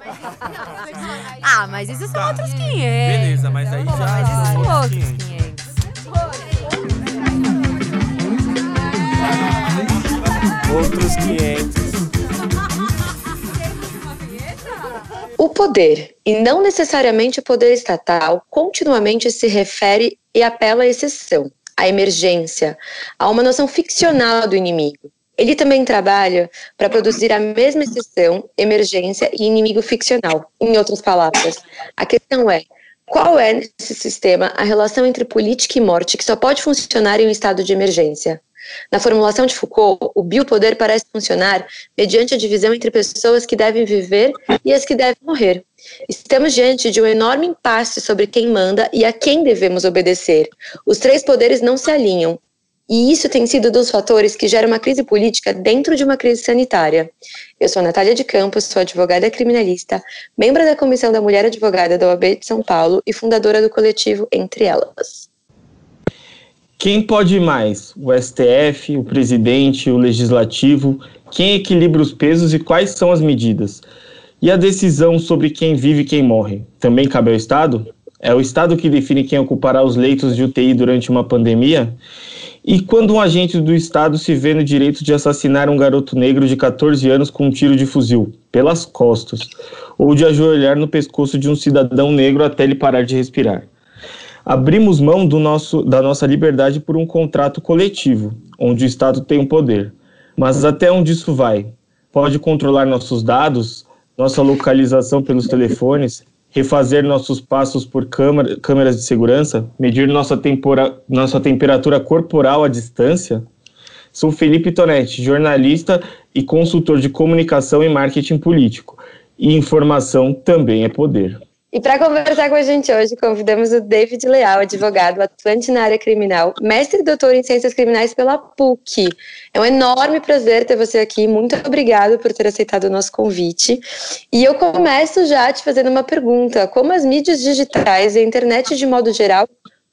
Ah, mas isso são Tá. outros 500. Beleza, mas aí já- Mas isso são já- outros 500. 500. Outros 500. O poder, e não necessariamente o poder estatal, continuamente se refere e apela à exceção, à emergência, a uma noção ficcional do inimigo. Ele também trabalha para produzir a mesma exceção, emergência e inimigo ficcional. Em outras palavras, a questão é: qual é nesse sistema a relação entre política e morte que só pode funcionar em um estado de emergência? Na formulação de Foucault, o biopoder parece funcionar mediante a divisão entre pessoas que devem viver e as que devem morrer. Estamos diante de um enorme impasse sobre quem manda e a quem devemos obedecer. Os três poderes não se alinham. E isso tem sido dos fatores que geram uma crise política dentro de uma crise sanitária. Eu sou Natália de Campos, sou advogada criminalista, membro da Comissão da Mulher Advogada da OAB de São Paulo e fundadora do coletivo Entre Elas. Quem pode mais? O STF, o presidente, o legislativo? Quem equilibra os pesos e quais são as medidas? E a decisão sobre quem vive e quem morre? Também cabe ao Estado? É o Estado que define quem ocupará os leitos de UTI durante uma pandemia? E quando um agente do Estado se vê no direito de assassinar um garoto negro de 14 anos com um tiro de fuzil, pelas costas, ou de ajoelhar no pescoço de um cidadão negro até ele parar de respirar? Abrimos mão do nosso, da nossa liberdade por um contrato coletivo, onde o Estado tem o poder. Mas até onde isso vai? Pode controlar nossos dados, nossa localização pelos telefones, refazer nossos passos por câmera, câmeras de segurança, medir nossa, tempora, nossa temperatura corporal à distância? Sou Felipe Tonetti, jornalista e consultor de comunicação e marketing político. E informação também é poder. E para conversar com a gente hoje, convidamos o David Leal, advogado, atuante na área criminal, mestre e doutor em ciências criminais pela PUC. É um enorme prazer ter você aqui. Muito obrigado por ter aceitado o nosso convite. E eu começo já te fazendo uma pergunta: como as mídias digitais e a internet de modo geral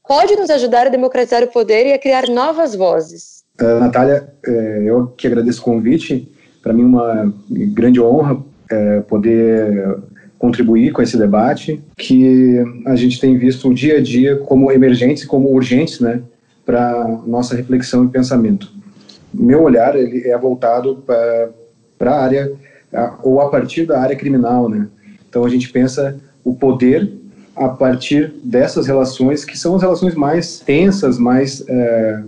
pode nos ajudar a democratizar o poder e a criar novas vozes? Uh, Natália, uh, eu que agradeço o convite. Para mim, uma grande honra uh, poder contribuir com esse debate que a gente tem visto dia a dia como emergentes e como urgentes, né, para nossa reflexão e pensamento. Meu olhar ele é voltado para a área ou a partir da área criminal, né. Então a gente pensa o poder a partir dessas relações que são as relações mais tensas, mais é,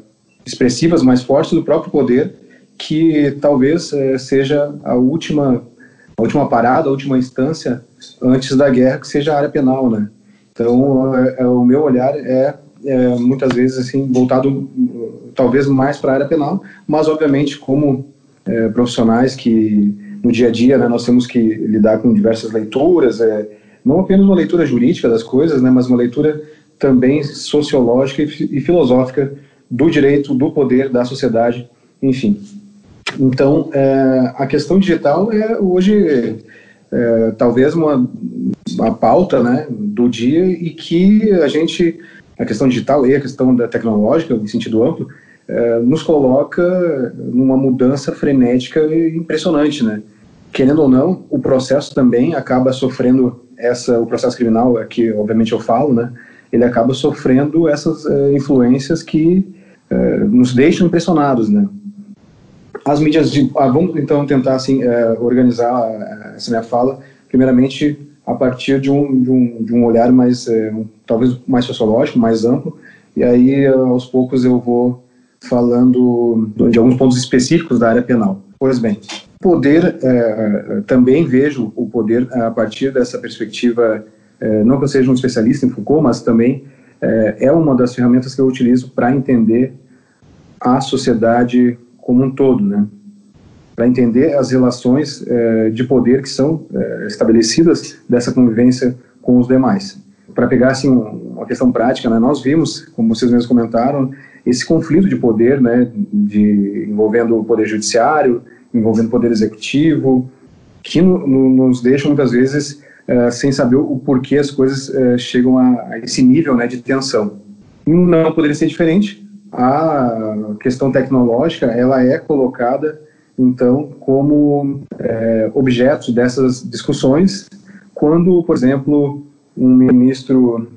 expressivas, mais fortes do próprio poder, que talvez é, seja a última a última parada, a última instância antes da guerra, que seja a área penal, né? Então, é, é, o meu olhar é, é, muitas vezes assim voltado talvez mais para a área penal, mas obviamente como é, profissionais que no dia a dia né, nós temos que lidar com diversas leituras, é, não apenas uma leitura jurídica das coisas, né, mas uma leitura também sociológica e, e filosófica do direito, do poder, da sociedade, enfim. Então, é, a questão digital é hoje é, talvez uma, uma pauta né, do dia e que a gente, a questão digital e a questão da tecnológica, em sentido amplo, é, nos coloca numa mudança frenética e impressionante, né? Querendo ou não, o processo também acaba sofrendo essa, o processo criminal, que obviamente eu falo, né? Ele acaba sofrendo essas é, influências que é, nos deixam impressionados, né? As mídias de, ah, vamos então tentar assim é, organizar essa minha fala primeiramente a partir de um de um, de um olhar mais é, um, talvez mais sociológico mais amplo e aí aos poucos eu vou falando de alguns pontos específicos da área penal. Pois bem poder também vejo o poder a partir dessa perspectiva não que eu seja um especialista em Foucault mas também é uma das ferramentas que eu utilizo para entender a sociedade como um todo, né? Para entender as relações eh, de poder que são eh, estabelecidas dessa convivência com os demais. Para pegar assim uma questão prática, né? Nós vimos, como vocês mesmos comentaram, esse conflito de poder, né? De envolvendo o poder judiciário, envolvendo o poder executivo, que no, no, nos deixa muitas vezes eh, sem saber o porquê as coisas chegam a, a esse nível, né? De tensão. Não poderia ser diferente a questão tecnológica ela é colocada então, como é, objetos dessas discussões, quando, por exemplo, um ministro,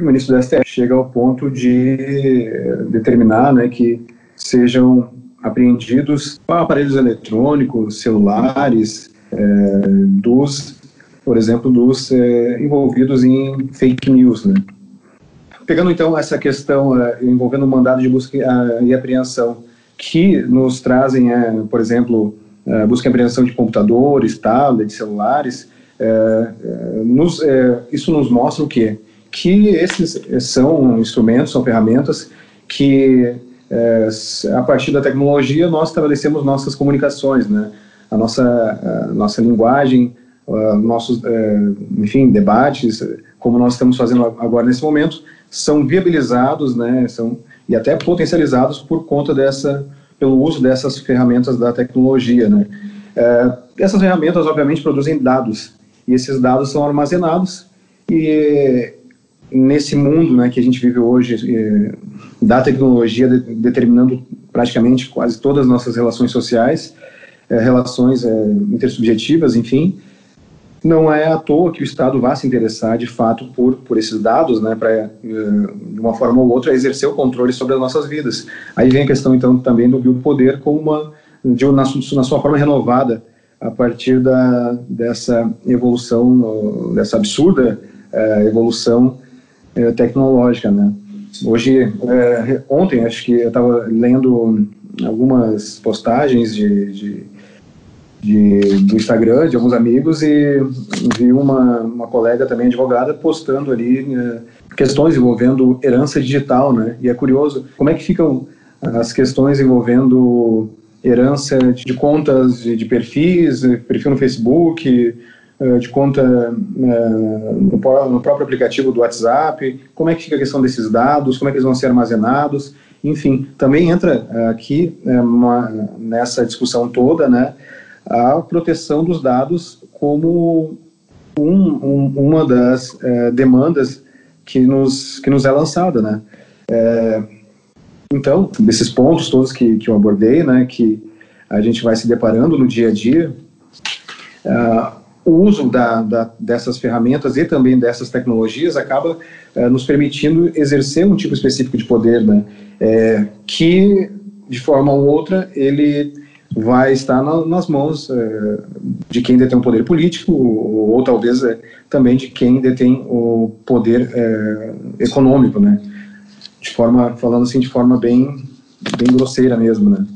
um ministro da STF chega ao ponto de determinar né, que sejam apreendidos aparelhos eletrônicos, celulares, é, dos, por exemplo, dos é, envolvidos em fake news, né? Pegando então essa questão é, envolvendo o mandado de busca e apreensão, que nos trazem, é, por exemplo, é, busca e apreensão de computadores, tablets, celulares, nos, isso nos mostra o quê? Que esses são instrumentos, são ferramentas que, a partir da tecnologia, nós estabelecemos nossas comunicações, né? A nossa, a nossa linguagem, nossos, enfim, debates, como nós estamos fazendo agora nesse momento, são viabilizados, né? São e até potencializados por conta dessa, pelo uso dessas ferramentas da tecnologia, né? É, essas ferramentas, obviamente, produzem dados e esses dados são armazenados e nesse mundo, né, que a gente vive hoje da tecnologia de, determinando praticamente quase todas as nossas relações sociais, é, relações é, intersubjetivas, enfim, não é à toa que o Estado vá se interessar, de fato, por, por esses dados, né, para, eh, de uma forma ou outra, exercer o controle sobre as nossas vidas. Aí vem a questão, então, também do biopoder como uma, de, na, na sua forma renovada, a partir da, dessa evolução, dessa absurda eh, evolução eh, tecnológica, né. Hoje, ontem, acho que eu estava lendo algumas postagens de, de de, do Instagram de alguns amigos e vi uma, uma colega também advogada postando ali né, questões envolvendo herança digital, né? E é curioso como é que ficam as questões envolvendo herança de, contas, de, de, perfis, perfil no Facebook, eh, de conta eh, no, próprio aplicativo do WhatsApp, como é que fica a questão desses dados, como é que eles vão ser armazenados, enfim, também entra aqui eh, nessa discussão toda, né, a proteção dos dados como um, um, uma das é, demandas que nos, que nos é lançada, né? É, então, desses pontos todos que, que eu abordei, né, que a gente vai se deparando no dia a dia, uh, o uso da, da, dessas ferramentas e também dessas tecnologias acaba uh, nos permitindo exercer um tipo específico de poder, né, é, que de forma ou outra ele vai estar na, nas mãos é, de quem detém o poder político ou, ou talvez é, também de quem detém o poder é, econômico, né? De forma, falando assim, de forma bem, bem grosseira mesmo, né?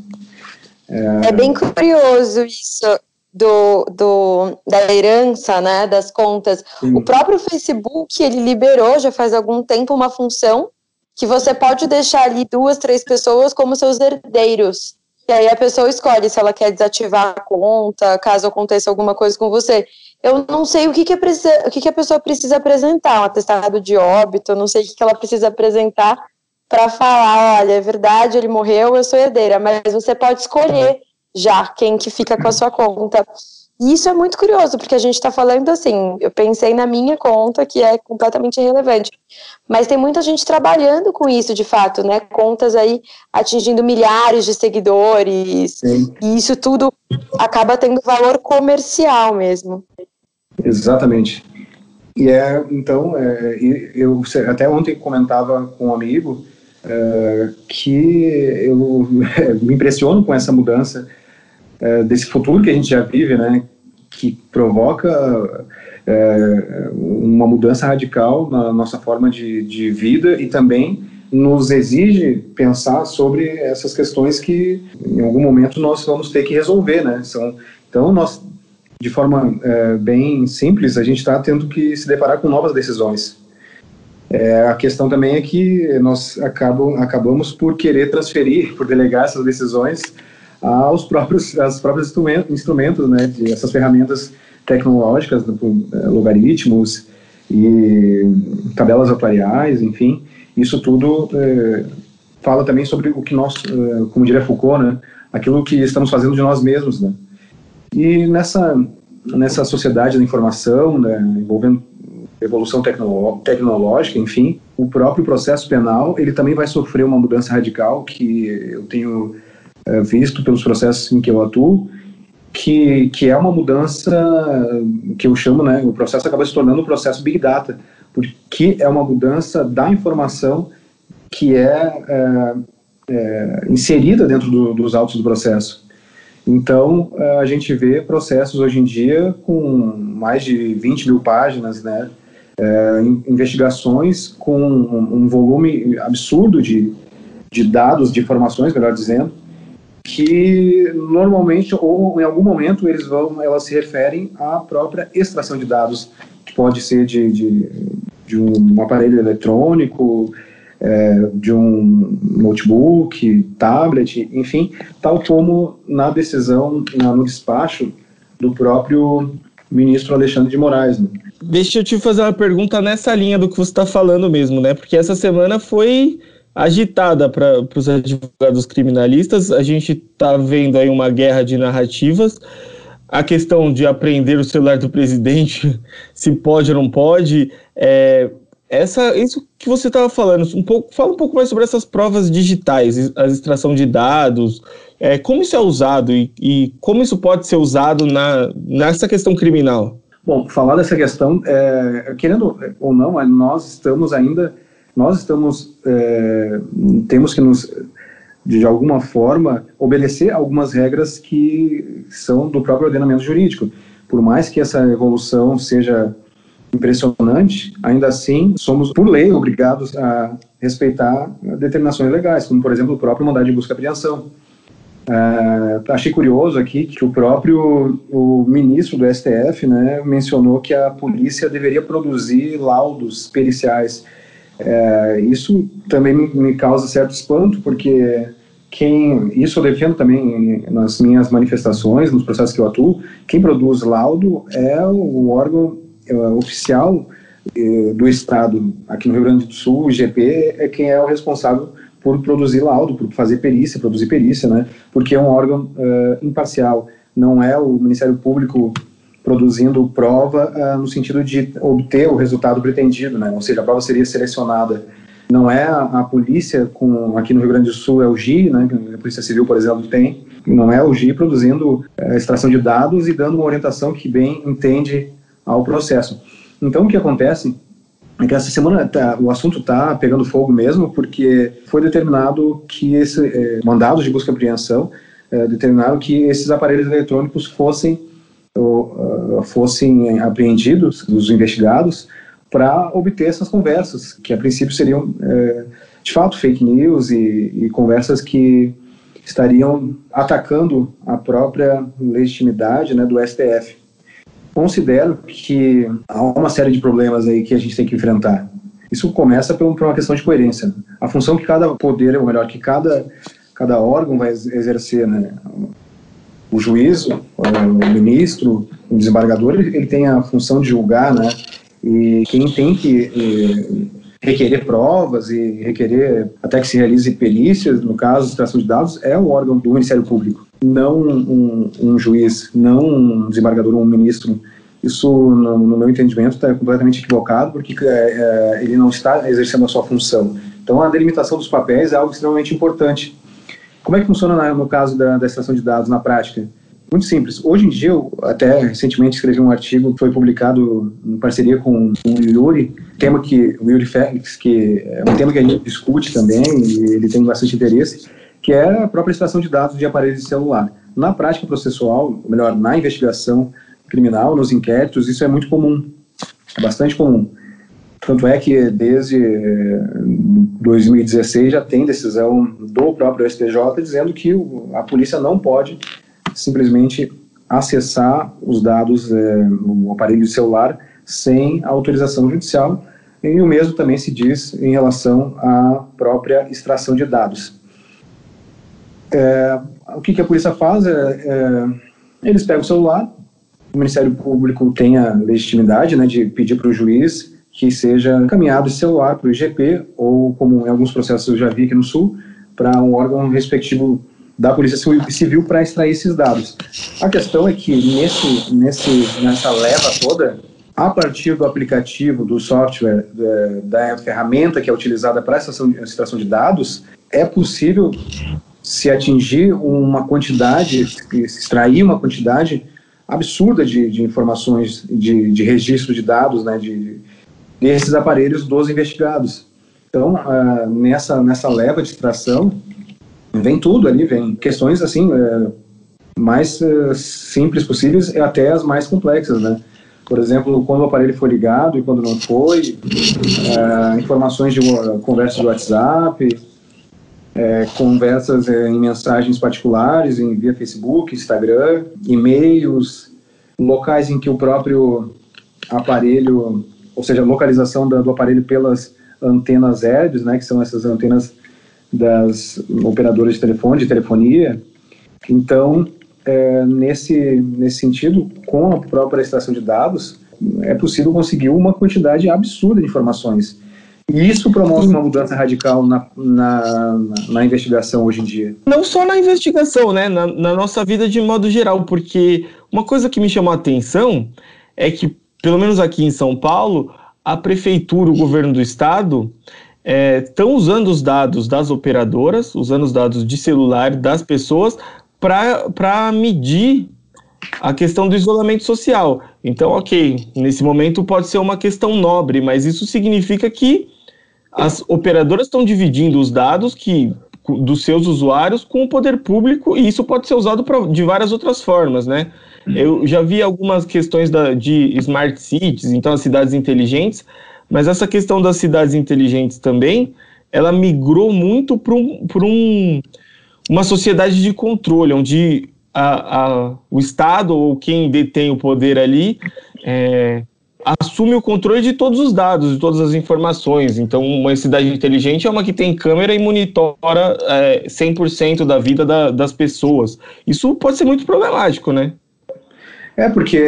É, bem curioso isso do, do, da herança, né, das contas. Sim. O próprio Facebook, ele liberou já faz algum tempo uma função que você pode deixar ali duas, três pessoas como seus herdeiros. E aí a pessoa escolhe se ela quer desativar a conta, caso aconteça alguma coisa com você. Eu não sei o que, que, é, o que, que a pessoa precisa apresentar, um atestado de óbito, eu não sei o que, que ela precisa apresentar para falar, olha, é verdade, ele morreu, eu sou herdeira, mas você pode escolher já quem que fica com a sua conta. E isso é muito curioso, porque a gente está falando assim, eu pensei na minha conta, que é completamente irrelevante, mas tem muita gente trabalhando com isso, de fato, né? Contas aí atingindo milhares de seguidores, Sim. e isso tudo acaba tendo valor comercial mesmo. Exatamente. E é, então, é, eu até ontem comentava com um amigo é, que eu me impressiono com essa mudança é, desse futuro que a gente já vive, né, que provoca é, uma mudança radical na nossa forma de, de vida e também nos exige pensar sobre essas questões que em algum momento nós vamos ter que resolver, né? São, então nós, de forma é, bem simples, a gente está tendo que se deparar com novas decisões. É, a questão também é que nós acabam, acabamos por querer transferir, por delegar essas decisões aos próprios, aos próprios instrumentos, né, de essas ferramentas tecnológicas, é, logaritmos e tabelas atuariais, enfim, isso tudo é, fala também sobre o que nós, é, como diria Foucault, né, aquilo que estamos fazendo de nós mesmos, né. E nessa nessa sociedade da informação, né, envolvendo evolução tecnológica, enfim, o próprio processo penal ele também vai sofrer uma mudança radical que eu tenho visto pelos processos em que eu atuo, que, que é uma mudança que eu chamo, né, o processo acaba se tornando um processo Big Data, porque é uma mudança da informação que é, é, é inserida dentro do, dos autos do processo. Então, a gente vê processos hoje em dia com mais de 20 mil páginas, né, é, investigações com um volume absurdo de, de dados, de informações, melhor dizendo, que normalmente ou em algum momento eles vão, elas se referem à própria extração de dados, que pode ser de, de, de um aparelho eletrônico, é, de um notebook, tablet, enfim, tal como na decisão, na, no despacho do próprio ministro Alexandre de Moraes. Né? Deixa eu te fazer uma pergunta nessa linha do que você está falando mesmo, né? Porque essa semana foi agitada para os advogados criminalistas. A gente está vendo aí uma guerra de narrativas. A questão de apreender o celular do presidente, se pode ou não pode, é, essa, isso que você estava falando, um pouco, fala um pouco mais sobre essas provas digitais, a extração de dados, é, como isso é usado e, e, como isso pode ser usado na, nessa questão criminal. Bom, falar dessa questão, é, querendo ou não, nós estamos ainda, nós estamos, é, temos que nos, de alguma forma, obedecer algumas regras que são do próprio ordenamento jurídico. Por mais que essa evolução seja impressionante, ainda assim somos, por lei, obrigados a respeitar determinações legais, como, por exemplo, o próprio mandado de busca e apreensão. Uh, achei curioso aqui que o próprio o ministro do STF né, mencionou que a polícia deveria produzir laudos periciais. Uh, isso também me, causa certo espanto, porque quem isso eu defendo também nas minhas manifestações, nos processos que eu atuo, quem produz laudo é o órgão uh, oficial eh, do Estado aqui no Rio Grande do Sul, o IGP, é quem é o responsável por produzir laudo, por fazer perícia, produzir perícia, né? Porque é um órgão uh, imparcial, não é o Ministério Público produzindo prova uh, no sentido de obter o resultado pretendido, né? Ou seja, a prova seria selecionada. Não é a, a polícia, com, aqui no Rio Grande do Sul é o GI, né? A Polícia Civil, por exemplo, tem. Não é o GI produzindo uh, extração de dados e dando uma orientação que bem entende ao processo. Então, o que acontece é que essa semana tá, o assunto está pegando fogo mesmo, porque foi determinado que esse é, mandados de busca e apreensão é, determinaram que esses aparelhos eletrônicos fossem ou, uh, fossem apreendidos dos investigados para obter essas conversas que a princípio seriam é, de fato fake news e, e conversas que estariam atacando a própria legitimidade né, do STF considero que há uma série de problemas aí que a gente tem que enfrentar. Isso começa por uma questão de coerência. A função que cada poder, ou melhor, que cada, cada órgão vai exercer, né? O juiz, o ministro, o desembargador, ele tem a função de julgar, né? E quem tem que eh, requerer provas e requerer até que se realize perícias, no caso, extração de dados, é o órgão do Ministério Público, não um, um juiz, não um desembargador ou um ministro. Isso, no, no meu entendimento, está completamente equivocado, porque é, é, ele não está exercendo a sua função. Então, a delimitação dos papéis é algo extremamente importante. Como é que funciona no caso da, da extração de dados na prática? Muito simples. Hoje em dia, eu até recentemente escrevi um artigo que foi publicado em parceria com o Yuri, tema que o Yuri Félix, que é um tema que a gente discute também e ele tem bastante interesse, que é a própria extração de dados de aparelhos de celular. Na prática processual, ou melhor, na investigação criminal, nos inquéritos, isso é muito comum, é bastante comum. Tanto é que desde 2016 já tem decisão do próprio STJ dizendo que a polícia não pode simplesmente acessar os dados é, no aparelho celular sem autorização judicial, e o mesmo também se diz em relação à própria extração de dados. É, o que, que, a polícia faz? É, é, eles pegam o celular, o Ministério Público tem a legitimidade né, de pedir para o juiz que seja encaminhado esse celular para o IGP, ou como em alguns processos eu já vi aqui no Sul, para um órgão respectivo da Polícia Civil para extrair esses dados. A questão é que nesse, nesse, nessa leva toda, a partir do aplicativo, do software, da, da ferramenta que é utilizada para a extração de dados, é possível se atingir uma quantidade, extrair uma quantidade absurda de, de informações, de, de registro de dados, né, de, desses aparelhos dos investigados. Então, uh, nessa, nessa leva de extração, vem tudo ali, vem questões assim, uh, mais uh, simples possíveis e até as mais complexas, né? Por exemplo, quando o aparelho foi ligado e quando não foi, informações de conversas de WhatsApp, conversas em mensagens particulares, em via Facebook, Instagram, e-mails, locais em que o próprio aparelho, ou seja, localização do aparelho pelas antenas herbs, né, que são essas antenas das operadoras de telefone, de telefonia. Então, é, nesse, nesse sentido, com a própria extração de dados, é possível conseguir uma quantidade absurda de informações. E isso promove uma mudança radical na, na, na, investigação hoje em dia. Não só na investigação, né? Na, na, nossa vida de modo geral, porque uma coisa que me chamou a atenção é que, pelo menos aqui em São Paulo, a prefeitura, o governo do estado, estão é, usando os dados das operadoras, usando os dados de celular das pessoas para medir a questão do isolamento social. Então, ok, nesse momento pode ser uma questão nobre, mas isso significa que as operadoras estão dividindo os dados que dos seus usuários com o poder público e isso pode ser usado pra, de várias outras formas, né? Eu já vi algumas questões da, de smart cities, então as cidades inteligentes, mas essa questão das cidades inteligentes também, ela migrou muito para um, um, uma sociedade de controle, onde a, a, o Estado ou quem detém o poder ali é, assume o controle de todos os dados, de todas as informações. Então, uma cidade inteligente é uma que tem câmera e monitora é, 100% da vida da, das pessoas. Isso pode ser muito problemático, né? É, porque.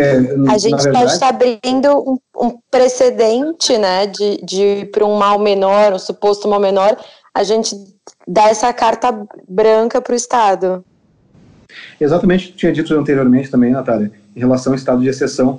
A gente verdade... pode estar abrindo um, um, precedente, né, de, de para um mal menor, um suposto mal menor, a gente dá essa carta branca para o Estado. Exatamente, tinha dito anteriormente também, Natália, em relação ao estado de exceção,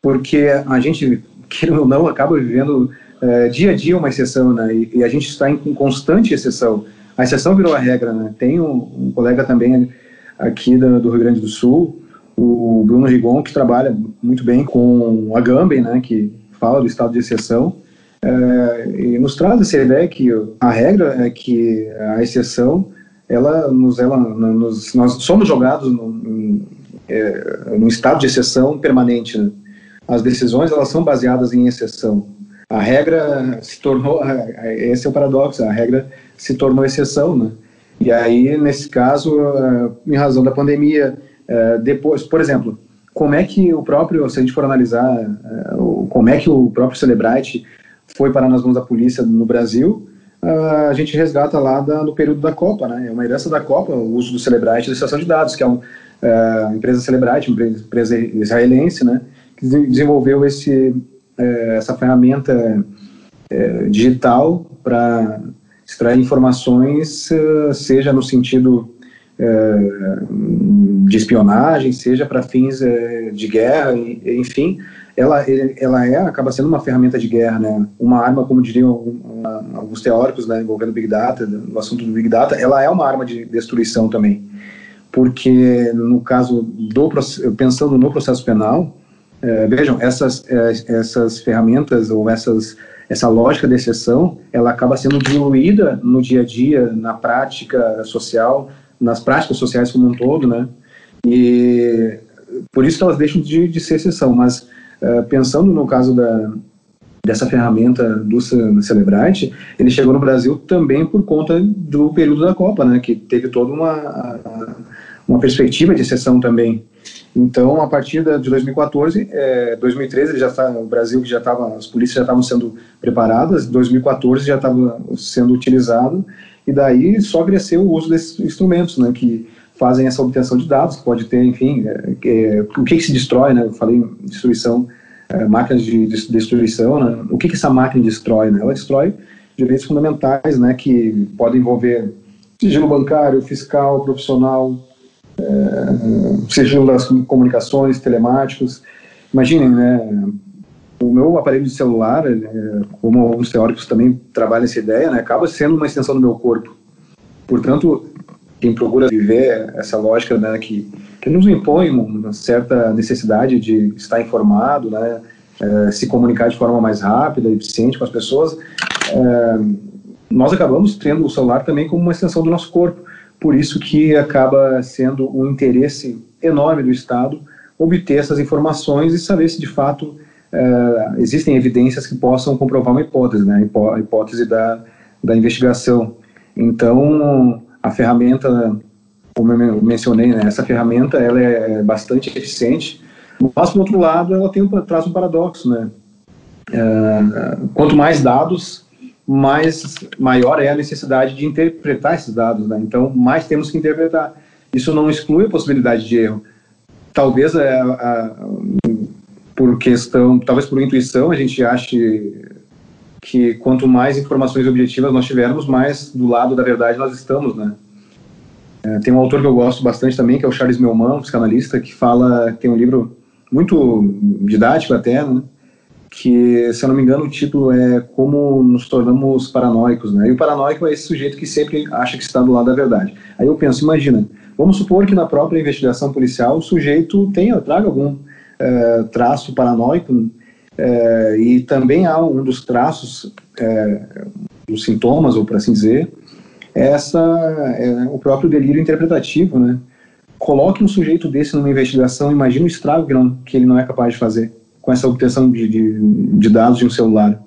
porque a gente, querendo ou não, acaba vivendo é, dia a dia uma exceção, né, e, e, a gente está em constante exceção. A exceção virou a regra, né. Tem um, um colega também aqui do, do Rio Grande do Sul, o Bruno Rigon, que trabalha muito bem com a Gamben, né, que fala do estado de exceção, é, e nos traz essa ideia que a regra é que a exceção, ela nos, ela, nos, nós somos jogados no, é, num estado de exceção permanente. Né? As decisões elas são baseadas em exceção. A regra se tornou, esse é o paradoxo, a regra se tornou exceção, né? E aí, nesse caso, em razão da pandemia, é, depois, por exemplo, como é que o próprio, se a gente for analisar, é, como é que o próprio Celebrite foi parar nas mãos da polícia no Brasil, uh, a gente resgata lá da, no período da Copa, né? É uma herança da Copa, o uso do Celebrite da estação de dados, que é uma empresa Celebrite, uma empresa israelense, né? Que desenvolveu esse, essa ferramenta digital para extrair informações, seja no sentido é, de espionagem, seja para fins é, de guerra, enfim, ela, ela é, acaba sendo uma ferramenta de guerra, né? uma arma, como diriam alguns teóricos né, envolvendo Big Data, no assunto do Big Data, ela é uma arma de destruição também, porque no caso do pensando no processo penal, é, vejam, essas, essas ferramentas ou essas, essa lógica de exceção, ela acaba sendo diluída no dia a dia, na prática social, nas práticas sociais como um todo, né? E por isso que elas deixam de, de ser exceção. Mas uh, pensando no caso da, dessa ferramenta do Celebrite, ele chegou no Brasil também por conta do período da Copa, né? Que teve toda uma, uma perspectiva de exceção também. Então, a partir de 2014, é, 2013 já tá, o Brasil já estava, as polícias já estavam sendo preparadas, 2014 já estava sendo utilizado e daí só cresceu o uso desses instrumentos, né, que fazem essa obtenção de dados, pode ter, enfim, é, é, o que, que, se destrói, né, eu falei destruição, é, máquinas de destruição, né, o que, que essa máquina destrói, né, ela destrói direitos fundamentais, né, que podem envolver sigilo bancário, fiscal, profissional, é, sigilo das comunicações, telemáticos, imaginem, né, o meu aparelho de celular, é, como alguns teóricos também trabalham essa ideia, né, acaba sendo uma extensão do meu corpo. Portanto, quem procura viver essa lógica né, que, que nos impõe uma certa necessidade de estar informado, né, é, se comunicar de forma mais rápida e eficiente com as pessoas, é, nós acabamos tendo o celular também como uma extensão do nosso corpo. Por isso que acaba sendo um interesse enorme do Estado obter essas informações e saber se de fato é, existem evidências que possam comprovar uma hipótese, né, a hipótese da, da investigação. Então, a ferramenta, como eu mencionei, né, essa ferramenta ela é bastante eficiente, mas, por outro lado, ela tem um, traz um paradoxo. Né? É, quanto mais dados, mais maior é a necessidade de interpretar esses dados. Né? Então, mais temos que interpretar. Isso não exclui a possibilidade de erro. Talvez a, a, por questão, talvez por intuição, a gente ache que quanto mais informações objetivas nós tivermos, mais do lado da verdade nós estamos, né? É, tem um autor que eu gosto bastante também, que é o Charles Melman, um psicanalista, que fala, tem um livro muito didático até, né? que, se eu não me engano, o título é Como nos tornamos paranoicos, né? E o paranoico é esse sujeito que sempre acha que está do lado da verdade. Aí eu penso, imagina, vamos supor que na própria investigação policial o sujeito tenha, traga algum é, traço paranoico é, e também há um dos traços, é, dos sintomas, ou por assim dizer, essa é o próprio delírio interpretativo, né? Coloque um sujeito desse numa investigação, imagine o estrago que, não, que ele não é capaz de fazer com essa obtenção de, de, de dados de um celular.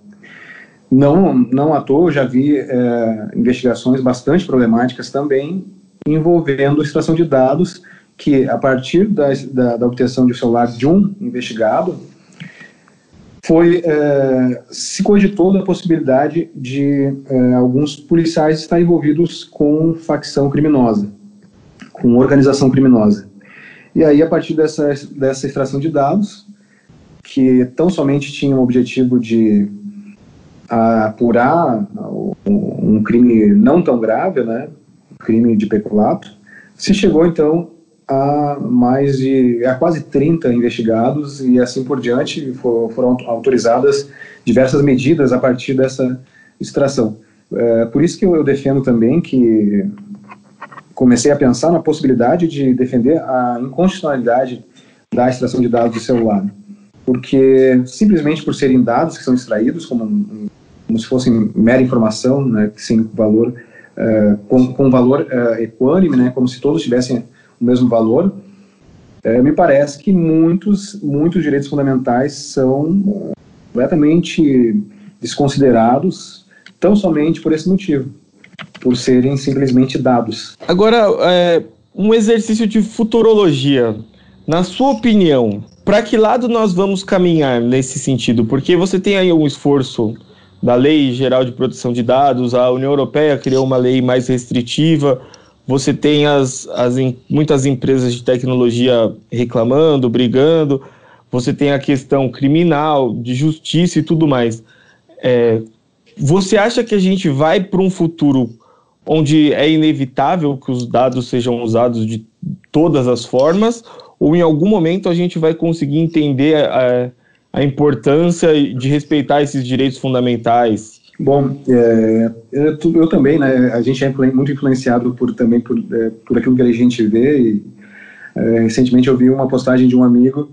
Não, não à toa, já vi é, investigações bastante problemáticas também envolvendo extração de dados que, a partir da, da, da obtenção de um celular de um investigado, foi é, se cogitou da possibilidade de é, alguns policiais estar envolvidos com facção criminosa, com organização criminosa. E aí, a partir dessa, dessa extração de dados, que tão somente tinha o objetivo de apurar um crime não tão grave, né, um crime de peculato, se chegou então a mais de a quase 30 investigados e assim por diante for, foram autorizadas diversas medidas a partir dessa extração. É, por isso que eu, eu defendo também que comecei a pensar na possibilidade de defender a inconstitucionalidade da extração de dados do celular, porque simplesmente por serem dados que são extraídos como, como se fossem mera informação, né, sem valor, uh, com, com valor uh, equânime, né, como se todos tivessem o mesmo valor, é, me parece que muitos, muitos direitos fundamentais são completamente desconsiderados, tão somente por esse motivo, por serem simplesmente dados. Agora, é, um exercício de futurologia. Na sua opinião, para que lado nós vamos caminhar nesse sentido? Porque você tem aí um esforço da Lei Geral de Proteção de Dados, a União Europeia criou uma lei mais restritiva, você tem as, as muitas empresas de tecnologia reclamando, brigando, você tem a questão criminal, de justiça e tudo mais. É, você acha que a gente vai para um futuro onde é inevitável que os dados sejam usados de todas as formas, ou em algum momento a gente vai conseguir entender a, a importância de respeitar esses direitos fundamentais? Bom, é, eu, eu, também, né? A gente é muito influenciado por também por, é, por aquilo que a gente vê. E, é, recentemente eu vi uma postagem de um amigo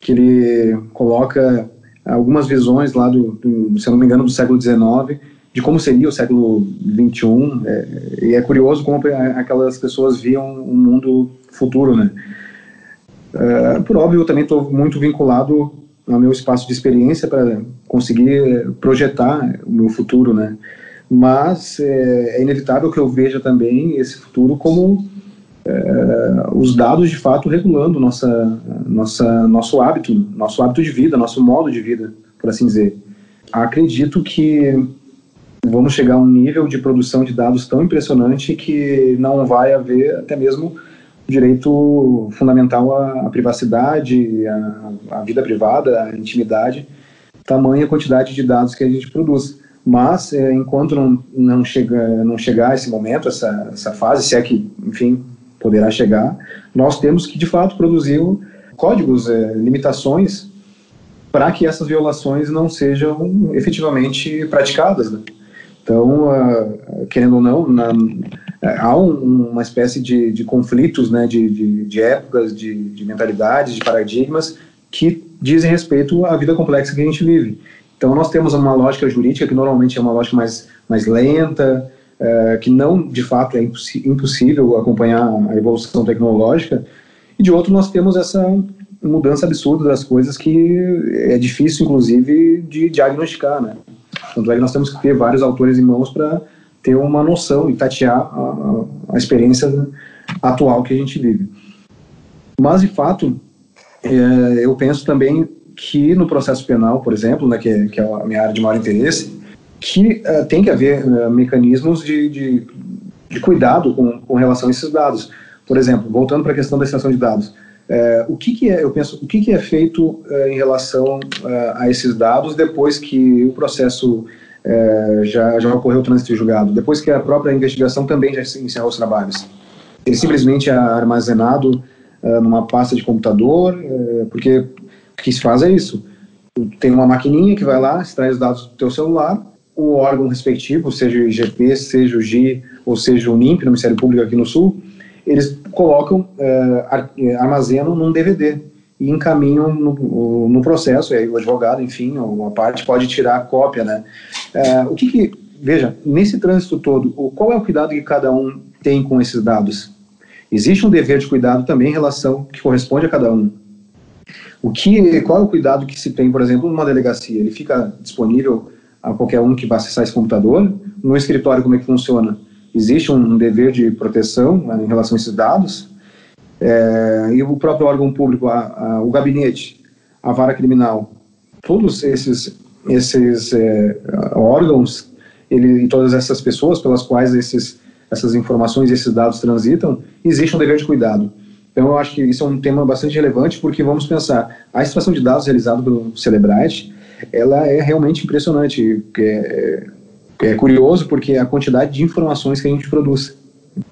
que ele coloca algumas visões lá do, do se não me engano, do século XIX, de como seria o século XXI. É, e é curioso como aquelas pessoas viam um mundo futuro, né? É, por óbvio, eu também estou muito vinculado ao meu espaço de experiência para conseguir projetar o meu futuro, né? Mas é, é, inevitável que eu veja também esse futuro como é, os dados de fato regulando nossa, nossa, nosso hábito, nosso hábito de vida, nosso modo de vida, por assim dizer. Acredito que vamos chegar a um nível de produção de dados tão impressionante que não vai haver até mesmo direito fundamental à, à privacidade, à, à, vida privada, à intimidade, tamanha quantidade de dados que a gente produz. Mas, é, enquanto não, não, chega, não chegar esse momento, essa, essa fase, se é que, enfim, poderá chegar, nós temos que, de fato, produzir códigos, é, limitações, para que essas violações não sejam efetivamente praticadas. Né? Então, uh, querendo ou não, na, há um, uma espécie de, de conflitos, né, de, de, de épocas, de, de mentalidades, de paradigmas que dizem respeito à vida complexa que a gente vive. Então, nós temos uma lógica jurídica que normalmente é uma lógica mais, mais lenta, é, que não, de fato, é impossível acompanhar a evolução tecnológica, e de outro, nós temos essa mudança absurda das coisas que é difícil, inclusive, de diagnosticar, né? Tanto é que nós temos que ter vários autores em mãos para ter uma noção e tatear a, a, experiência atual que a gente vive. Mas, de fato, é, eu penso também que no processo penal, por exemplo, né, que, é, que é a minha área de maior interesse, que uh, tem que haver uh, mecanismos de, de, de, cuidado com, com relação a esses dados. Por exemplo, voltando para a questão da extração de dados, uh, o que, que é, eu penso, o que, que é feito em relação a esses dados depois que o processo já, já ocorreu o trânsito julgado, depois que a própria investigação também já encerrou os trabalhos? Ele simplesmente é armazenado numa pasta de computador, porque o que se faz é isso. Tem uma maquininha que vai lá, extrai os dados do teu celular, o órgão respectivo, seja o IGP, seja o GI ou seja o NIMP, no Ministério Público aqui no Sul, eles colocam, uh, armazenam num DVD e encaminham no, no processo, e aí o advogado, enfim, ou a parte pode tirar a cópia, né? Uh, o que que, veja, nesse trânsito todo, qual é o cuidado que cada um tem com esses dados? Existe um dever de cuidado também em relação que corresponde a cada um. O que, qual é o cuidado que se tem, por exemplo, numa delegacia? Ele fica disponível a qualquer um que vá acessar esse computador. No escritório, como é que funciona? Existe um dever de proteção né, em relação a esses dados. É, e o próprio órgão público, a, a, o gabinete, a vara criminal, todos esses, esses é, órgãos ele, e todas essas pessoas pelas quais esses, essas informações, esses dados transitam, existe um dever de cuidado. Então, eu acho que isso é um tema bastante relevante, porque vamos pensar, a extração de dados realizada pelo Celebrite, ela é realmente impressionante. É, é curioso porque a quantidade de informações que a gente produz.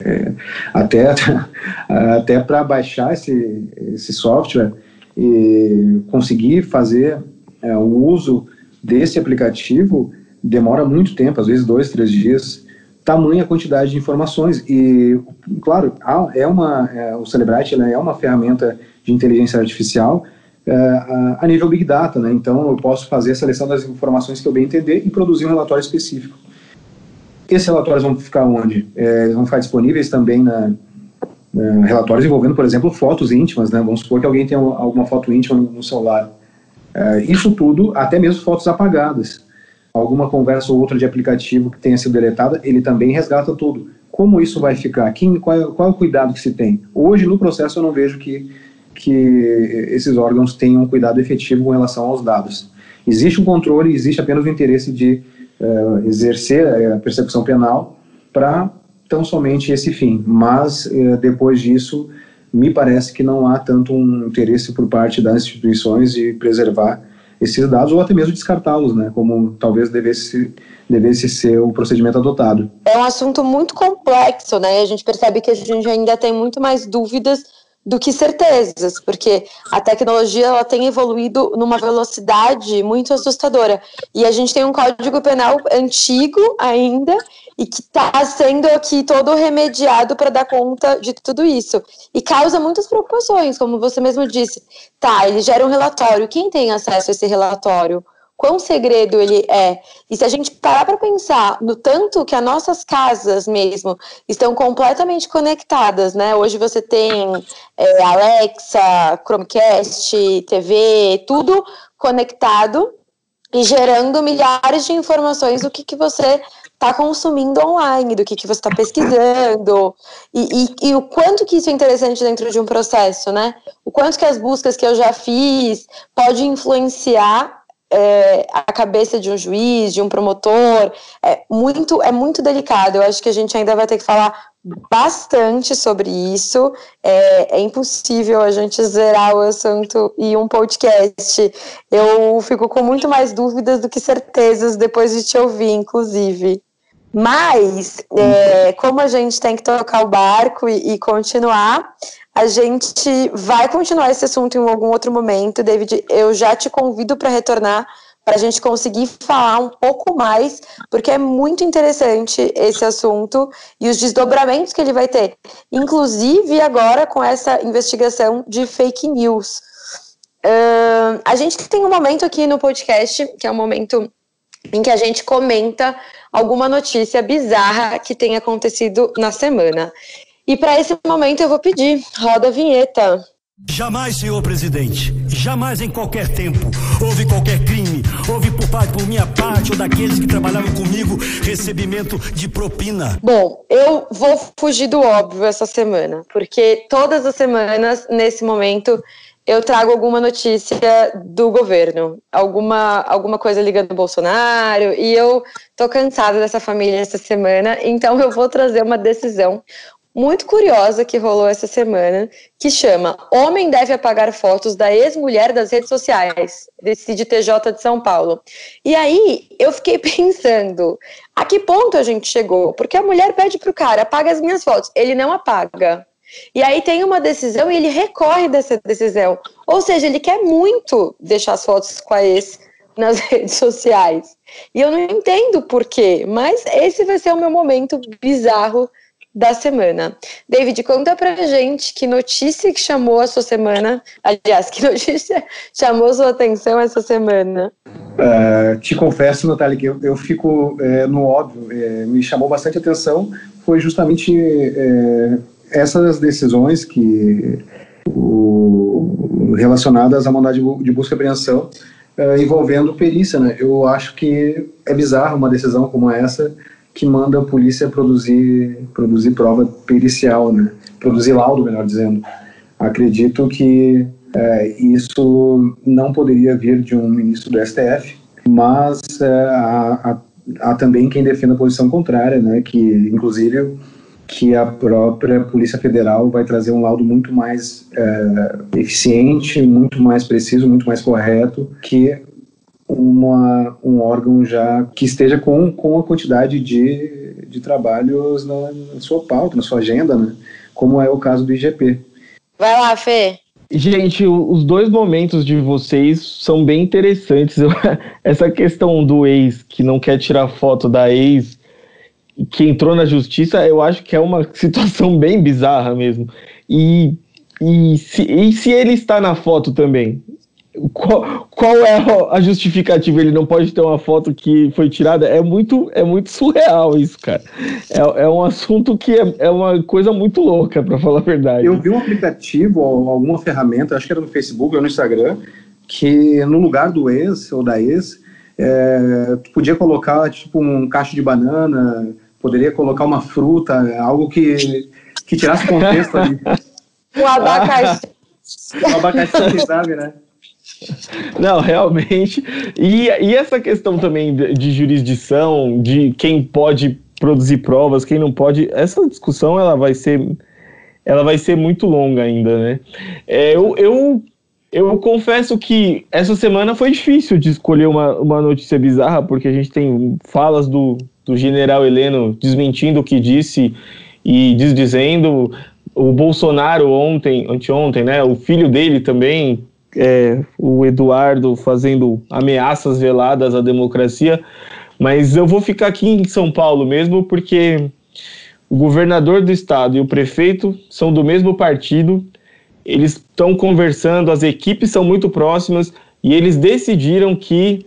É, até até para baixar esse, esse software e conseguir fazer é, o uso desse aplicativo demora muito tempo, às vezes dois, três dias, tamanha quantidade de informações e, claro, é uma, é, o Celebrite é uma ferramenta de inteligência artificial uh, a nível Big Data, né? Então eu posso fazer a seleção das informações que eu bem entender e produzir um relatório específico. Esses relatórios vão ficar onde? É, vão ficar disponíveis também na, na, relatórios envolvendo, por exemplo, fotos íntimas, né? Vamos supor que alguém tem alguma foto íntima no, celular. Uh, isso tudo, até mesmo fotos apagadas. Alguma conversa ou outra de aplicativo que tenha sido deletada, ele também resgata tudo. Como isso vai ficar? Quem, qual, qual é o cuidado que se tem? Hoje, no processo, eu não vejo que que esses órgãos tenham cuidado efetivo com relação aos dados. Existe um controle, existe apenas o interesse de uh, exercer a percepção penal para tão somente esse fim, mas uh, depois disso me parece que não há tanto um interesse por parte das instituições de preservar esses dados ou até mesmo descartá-los, né, como talvez devesse, devesse ser o procedimento adotado. É um assunto muito complexo, né? A gente percebe que a gente ainda tem muito mais dúvidas do que certezas, porque a tecnologia ela tem evoluído numa velocidade muito assustadora. E a gente tem um código penal antigo ainda e que está sendo aqui todo remediado para dar conta de tudo isso. E causa muitas preocupações, como você mesmo disse. Tá, ele gera um relatório. Quem tem acesso a esse relatório? Quão segredo ele é. E se a gente parar para pensar no tanto que as nossas casas mesmo estão completamente conectadas, né? Hoje você tem é, Alexa, Chromecast, TV, tudo conectado e gerando milhares de informações do que, que você está consumindo online, do que, que você está pesquisando, e, e, e, o quanto que isso é interessante dentro de um processo, né? O quanto que as buscas que eu já fiz pode influenciar é, a cabeça de um juiz, de um promotor, é muito, é muito delicado. Eu acho que a gente ainda vai ter que falar bastante sobre isso. É, é impossível a gente zerar o assunto em um podcast. Eu fico com muito mais dúvidas do que certezas depois de te ouvir, inclusive. Mas, é, como a gente tem que tocar o barco e, e continuar, a gente vai continuar esse assunto em algum outro momento, David. Eu já te convido para retornar para a gente conseguir falar um pouco mais, porque é muito interessante esse assunto e os desdobramentos que ele vai ter, inclusive agora com essa investigação de fake news. Uh, a gente tem um momento aqui no podcast, que é um momento em que a gente comenta alguma notícia bizarra que tenha acontecido na semana. E para esse momento eu vou pedir, roda a vinheta. Jamais, senhor presidente, jamais em qualquer tempo houve qualquer crime, houve por parte por minha parte ou daqueles que trabalhavam comigo recebimento de propina. Bom, eu vou fugir do óbvio essa semana, porque todas as semanas nesse momento eu trago alguma notícia do governo, alguma, alguma coisa ligando ao Bolsonaro, e eu tô cansada dessa família essa semana, então eu vou trazer uma decisão muito curiosa que rolou essa semana, que chama Homem deve apagar fotos da ex-mulher das redes sociais, decide TJ de São Paulo. E aí eu fiquei pensando, a que ponto a gente chegou? Porque a mulher pede pro cara, apaga as minhas fotos, ele não apaga. E aí tem uma decisão e ele recorre dessa decisão. Ou seja, ele quer muito deixar as fotos com a ex nas redes sociais. E eu não entendo por quê, mas esse vai ser o meu momento bizarro da semana. David, conta pra gente que notícia que chamou a sua semana, aliás, que notícia chamou sua atenção essa semana? Uh, te confesso, Natália, que eu, eu fico é, no óbvio, é, me chamou bastante atenção, foi justamente é, essas decisões que o, relacionadas à mandado de, de busca e apreensão envolvendo perícia, né? Eu acho que é bizarro uma decisão como essa que manda a polícia produzir, produzir prova pericial, né? produzir laudo, melhor dizendo. Acredito que é, isso não poderia vir de um ministro do STF, mas é, há, há, há, também quem defenda a posição contrária, né? que inclusive que a própria Polícia Federal vai trazer um laudo muito mais é, eficiente, muito mais preciso, muito mais correto que uma, um órgão já que esteja com, com a quantidade de, de trabalhos na, na sua pauta, na sua agenda, né? como é o caso do IGP. Vai lá, Fê. Gente, os dois momentos de vocês são bem interessantes. Essa questão do ex que não quer tirar foto da ex que entrou na justiça, eu acho que é uma situação bem bizarra mesmo. E, e, se, e se ele está na foto também? qual, qual é a justificativa? Ele não pode ter uma foto que foi tirada? É muito, é muito surreal isso, cara. É, é um assunto que é, é uma coisa muito louca, para falar a verdade. Eu vi um aplicativo alguma ferramenta, acho que era no Facebook ou no Instagram, que no lugar do ex ou da ex, é, tu podia colocar tipo um cacho de banana, poderia colocar uma fruta, algo que, que tirasse contexto ali. Um abacaxi. um abacaxi, sabe, né? Não, realmente. E, e essa questão também de, de, jurisdição, de quem pode produzir provas, quem não pode, essa discussão ela vai ser, ela vai ser muito longa ainda, né? É, eu, eu, eu confesso que essa semana foi difícil de escolher uma, uma notícia bizarra, porque a gente tem falas do, do general Heleno desmentindo o que disse e desdizendo. O Bolsonaro ontem, anteontem, né? O filho dele também é, o Eduardo fazendo ameaças veladas à democracia, mas eu vou ficar aqui em São Paulo mesmo, porque o governador do estado e o prefeito são do mesmo partido, eles estão conversando, as equipes são muito próximas e eles decidiram que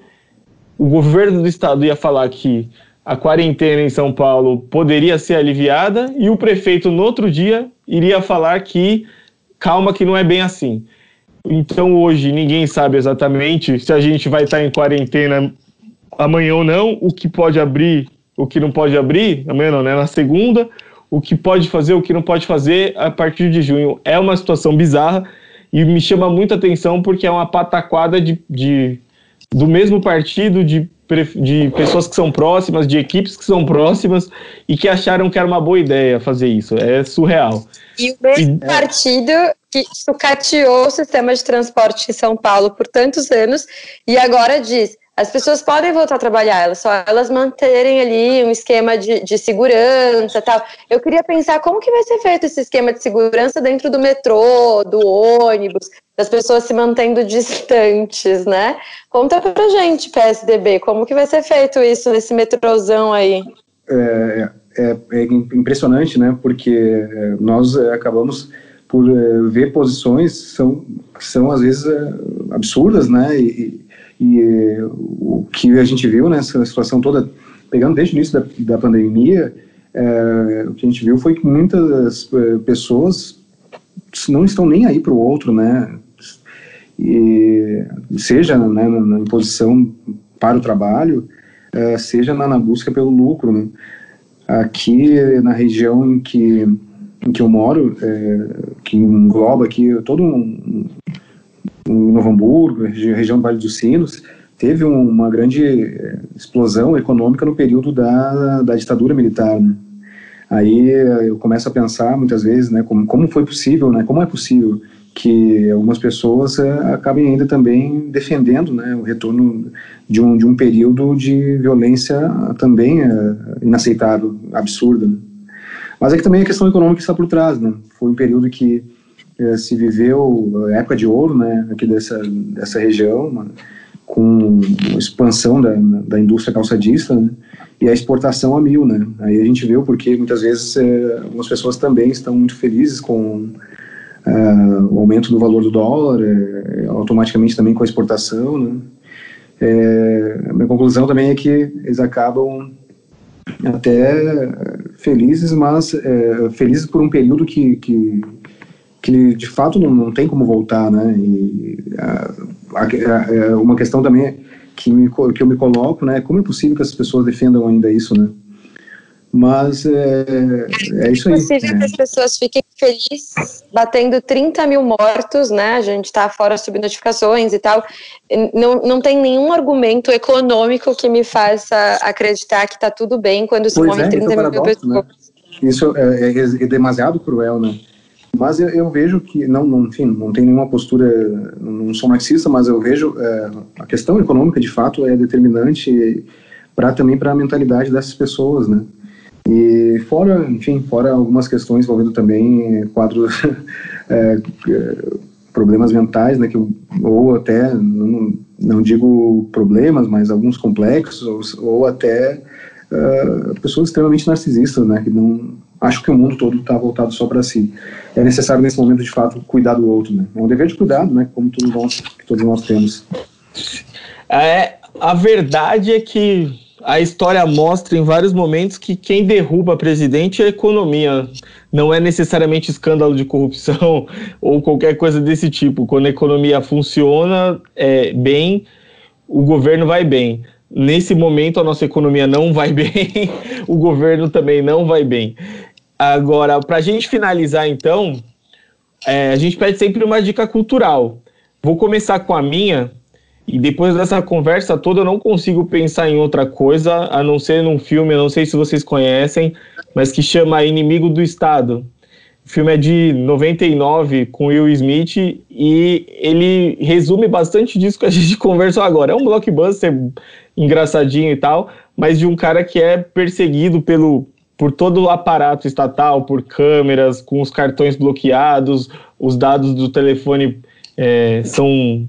o governo do estado ia falar que a quarentena em São Paulo poderia ser aliviada e o prefeito no outro dia iria falar que calma que não é bem assim. Então hoje ninguém sabe exatamente se a gente vai estar em quarentena amanhã ou não, o que pode abrir, o que não pode abrir, amanhã não, né? Na segunda, o que pode fazer, o que não pode fazer a partir de junho. É uma situação bizarra e me chama muita atenção porque é uma pataquada de, de do mesmo partido, de, de pessoas que são próximas, de equipes que são próximas e que acharam que era uma boa ideia fazer isso. É surreal. E o mesmo e, partido que sucateou o sistema de transporte em São Paulo por tantos anos e agora diz: as pessoas podem voltar a trabalhar, elas só elas manterem ali um esquema de, de segurança tal. Eu queria pensar como que vai ser feito esse esquema de segurança dentro do metrô, do ônibus, das pessoas se mantendo distantes, né? Conta pra gente, PSDB, como que vai ser feito isso nesse metrôzão aí? É, é, é impressionante, né? Porque é, nós é, acabamos por é, ver posições são são às vezes absurdas, né? E, e o que a gente viu nessa situação toda, pegando desde o início da, da pandemia, é, o que a gente viu foi que muitas é, pessoas não estão nem aí para o outro, né? E, seja né, na, na imposição para o trabalho, é, seja na, na, busca pelo lucro. Né? Aqui na região em que, em que eu moro, é, que engloba aqui todo um, em Novo Hamburgo, região do Vale dos Sinos, teve uma grande eh, explosão econômica no período da, da ditadura militar. Né? Aí eu começo a pensar muitas vezes, né, como, como foi possível, né, como é possível que algumas pessoas é, acabem ainda também defendendo né, o retorno de um, de um período de violência também inaceitável, absurda. Né? Mas é que também a questão econômica está por trás. Né? Foi um período que se viveu a época de ouro, né, aqui dessa, dessa região, com expansão da, da indústria calçadista, né, e a exportação a mil, né. Aí a gente viu porque muitas vezes é, algumas pessoas também estão muito felizes com é, o aumento do valor do dólar, é, automaticamente também com a exportação, né. É, a minha conclusão também é que eles acabam até felizes, mas é, felizes por um período que, que que de fato não, não tem como voltar, né? E a, a, a, é uma questão também que, me, que eu me coloco, né? Como é possível que as pessoas defendam ainda isso, né? Mas é, é isso aí. É possível né? que as pessoas fiquem felizes batendo 30 mil mortos, né? A gente está fora subnotificações e tal. Não, não tem nenhum argumento econômico que me faça acreditar que está tudo bem quando se pois é, 30 é mil paradoxo, pessoas. Né? Isso é, é, é demasiado cruel, né? Mas eu, eu, vejo que, não, não, enfim, não tem nenhuma postura, não sou marxista, mas eu vejo é, a questão econômica, de fato, é determinante para também para a mentalidade dessas pessoas, né? E fora, enfim, fora algumas questões envolvendo também quadros, é, problemas mentais, né? Que, ou até, não, não digo problemas, mas alguns complexos, ou, ou até uh, pessoas extremamente narcisistas, né? Que não acho que o mundo todo está voltado só para si. É necessário nesse momento de fato cuidar do outro, né? É um dever de cuidado, né? Como todos nós, todos nós temos. É, a verdade é que a história mostra em vários momentos que quem derruba presidente é a economia. Não é necessariamente escândalo de corrupção ou qualquer coisa desse tipo. Quando a economia funciona é, bem, o governo vai bem. Nesse momento, a nossa economia não vai bem, o governo também não vai bem. Agora, para a gente finalizar, então, é, a gente pede sempre uma dica cultural. Vou começar com a minha, e depois dessa conversa toda eu não consigo pensar em outra coisa, a não ser num filme, eu não sei se vocês conhecem, mas que chama Inimigo do Estado. O filme é de 99 com Will Smith e ele resume bastante disso que a gente conversou agora. É um blockbuster engraçadinho e tal, mas de um cara que é perseguido pelo por todo o aparato estatal, por câmeras, com os cartões bloqueados, os dados do telefone é, são,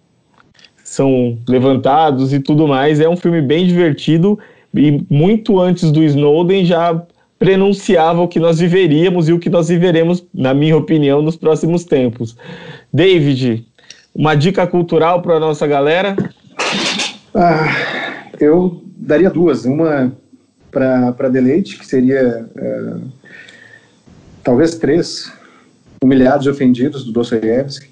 são levantados e tudo mais. É um filme bem divertido e muito antes do Snowden já prenunciava o que nós viveríamos e o que nós viveremos, na minha opinião, nos próximos tempos. David, uma dica cultural para a nossa galera? Ah, eu daria duas. Uma para deleite, que seria é, talvez três, Humilhados e Ofendidos, do Dostoiévski,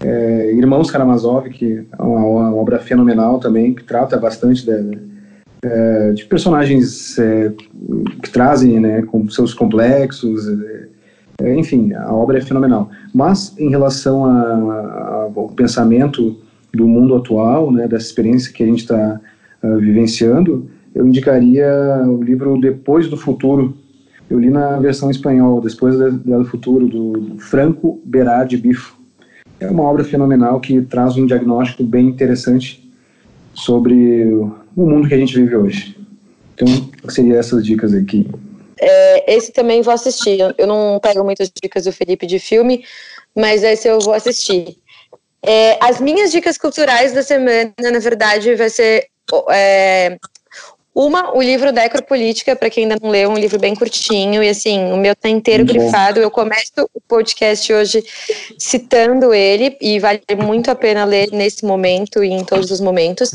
é, Irmãos Karamazov, que é uma, uma, obra fenomenal também, que trata bastante de, é, de personagens é, que trazem né, com seus complexos, é, é, enfim, a obra é fenomenal. Mas, em relação a, a, ao pensamento do mundo atual, né, dessa experiência que a gente está uh, vivenciando, eu indicaria o livro Depois do Futuro. Eu li na versão espanhol, Depois do Futuro, do Franco Berardi Bifo. É uma obra fenomenal que traz um diagnóstico bem interessante sobre o mundo que a gente vive hoje. Então, seria essas dicas aqui. É, esse também vou assistir. Eu não pego muitas dicas do Felipe de filme, mas esse eu vou assistir. É, as minhas dicas culturais da semana, na verdade, vai ser é, uma, o livro Decropolítica, para quem ainda não leu, um livro bem curtinho, e assim, o meu tá inteiro muito grifado. Eu começo o podcast hoje citando ele, e vale muito a pena ler nesse momento e em todos os momentos.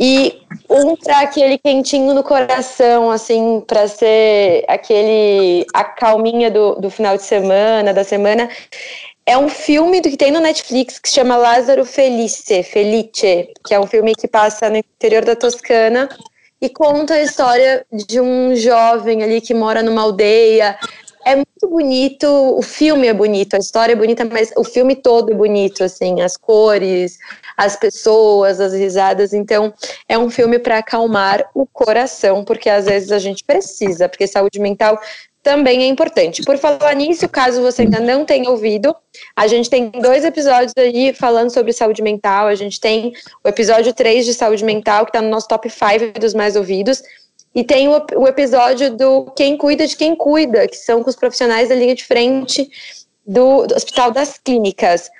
E um para aquele quentinho no coração, assim, para ser aquele a calminha do, do final de semana, da semana, é um filme do que tem no Netflix que se chama Lázaro Felice, Felice, que é um filme que passa no interior da Toscana e conta a história de um jovem ali que mora numa aldeia. É muito bonito, o filme é bonito, a história é bonita, mas o filme todo é bonito, assim, as cores, as pessoas, as risadas. Então, é um filme para acalmar o coração, porque às vezes a gente precisa, porque saúde mental também é importante. Por falar nisso, caso você ainda não tenha ouvido, a gente tem dois episódios aí falando sobre saúde mental. A gente tem o episódio 3 de saúde mental, que está no nosso top 5 dos mais ouvidos. E tem o, o, episódio do Quem Cuida de Quem Cuida, que são com os profissionais da linha de frente do, do Hospital das Clínicas.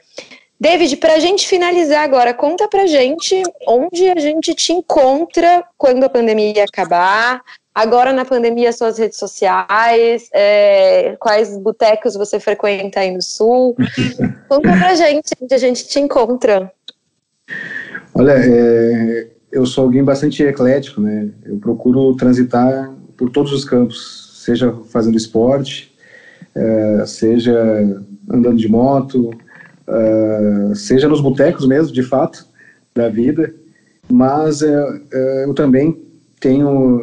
David, para a gente finalizar agora, conta para gente onde a gente te encontra quando a pandemia acabar, Agora, na pandemia, suas redes sociais, é, quais botecos você frequenta aí no Sul? Conta pra gente onde a gente te encontra. Olha, é, eu sou alguém bastante eclético, né? Eu procuro transitar por todos os campos, seja fazendo esporte, é, seja andando de moto, é, seja nos botecos mesmo, de fato, da vida. Mas é, é, eu também tenho,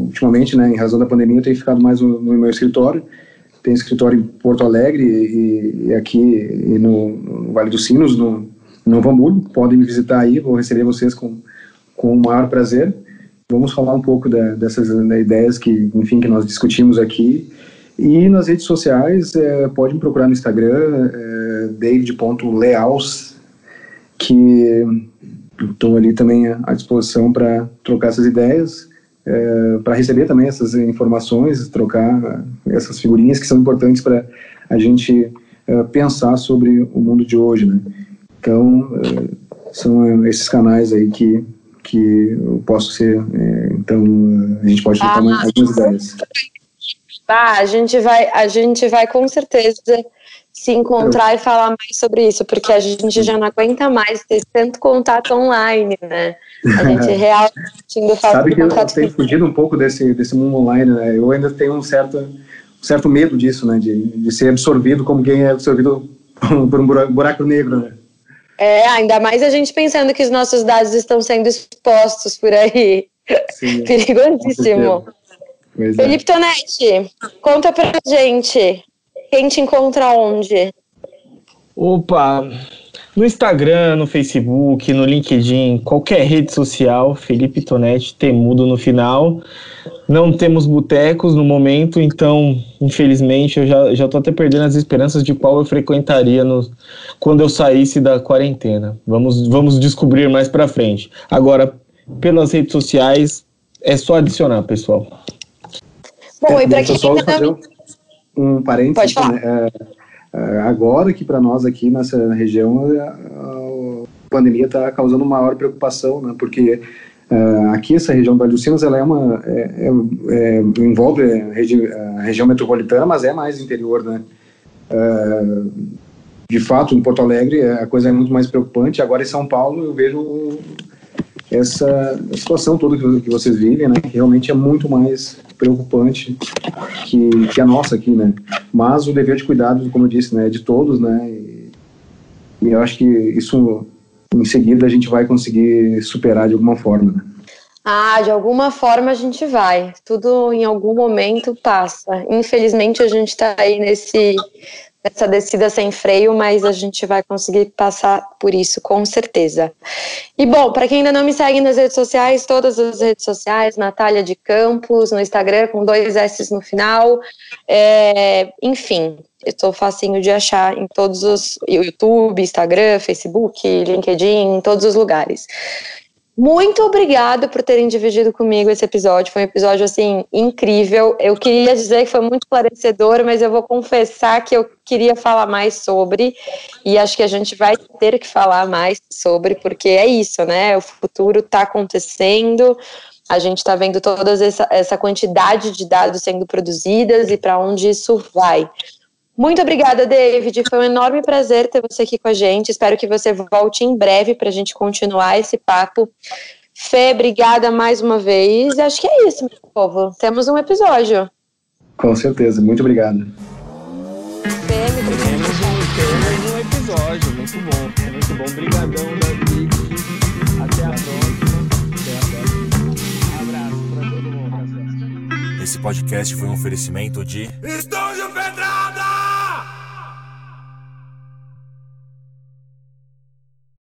ultimamente, né, em razão da pandemia, eu tenho ficado mais no, no meu escritório. Tenho escritório em Porto Alegre e, e aqui e no, no, Vale dos Sinos, no, no Novo Hamburgo. Podem me visitar aí, vou receber vocês com, com o maior prazer. Vamos falar um pouco da, dessas né, ideias que, enfim, que nós discutimos aqui. E nas redes sociais, é, pode me procurar no Instagram, é, david.leaus, que Estou ali também à disposição para trocar essas ideias, é, para receber também essas informações, trocar essas figurinhas que são importantes para a gente é, pensar sobre o mundo de hoje, né? Então, são esses canais aí que, que eu posso ser, então a gente pode trocar ah, algumas ideias. Ah, a gente vai, a gente vai com certeza se encontrar e falar mais sobre isso, porque a gente já não aguenta mais ter tanto contato online, né? A gente realmente ainda faz Sabe que eu tenho fugido um pouco desse, desse mundo online, né? Eu ainda tenho um certo, um certo medo disso, né? De, de ser absorvido como quem é absorvido por um buraco negro, né? É, ainda mais a gente pensando que os nossos dados estão sendo expostos por aí. Sim, Perigosíssimo. É. Felipe Tonetti, conta pra gente quem te encontra onde? Opa, no Instagram, no Facebook, no LinkedIn, qualquer rede social, Felipe Tonetti, temudo no final. Não temos botecos no momento, então, infelizmente, eu já, já tô até perdendo as esperanças de qual eu frequentaria no, quando eu saísse da quarentena. Vamos, vamos descobrir mais para frente. Agora, pelas redes sociais, é só adicionar, pessoal. Bom, e para quem ainda não um parênteses, né, é, é, agora que para nós aqui nessa região é, a, pandemia está causando maior preocupação, né, porque Uh, aqui essa região do Vale dos Sinos ela é uma é, é, envolve a, regi a, região metropolitana mas é mais interior né? Uh, de fato em Porto Alegre a coisa é muito mais preocupante. Agora em São Paulo eu vejo essa situação toda que, vocês vivem né que realmente é muito mais preocupante que, que a nossa aqui, né? Mas o dever de cuidado, como eu disse, né, é de todos, né? E, e eu acho que isso, em seguida, a gente vai conseguir superar de alguma forma, né? Ah, de alguma forma a gente vai. Tudo em algum momento passa. Infelizmente a gente está aí nesse essa descida sem freio, mas a gente vai conseguir passar por isso, com certeza. E bom, para quem ainda não me segue nas redes sociais, todas as redes sociais, Natália de Campos, no Instagram, com dois S no final. É, enfim, eu estou facinho de achar em todos os YouTube, Instagram, Facebook, LinkedIn, em todos os lugares. Muito obrigado por terem dividido comigo esse episódio. Foi um episódio assim incrível. Eu queria dizer que foi muito esclarecedor, mas eu vou confessar que eu queria falar mais sobre e acho que a gente vai ter que falar mais sobre porque é isso, né? O futuro está acontecendo. A gente está vendo toda essa, essa quantidade de dados sendo produzidas e para onde isso vai. Muito obrigada, David. Foi um enorme prazer ter você aqui com a gente. Espero que você volte em breve para a gente continuar esse papo. Fê, obrigada mais uma vez. Acho que é isso, meu povo. Temos um episódio. Com certeza. Muito obrigado. Fê, temos um, temos um episódio. Muito bom. Muito bom. Obrigadão, David. Até a próxima. Até a próxima. Um abraço para todo mundo. Esse podcast foi um oferecimento de Estúdio!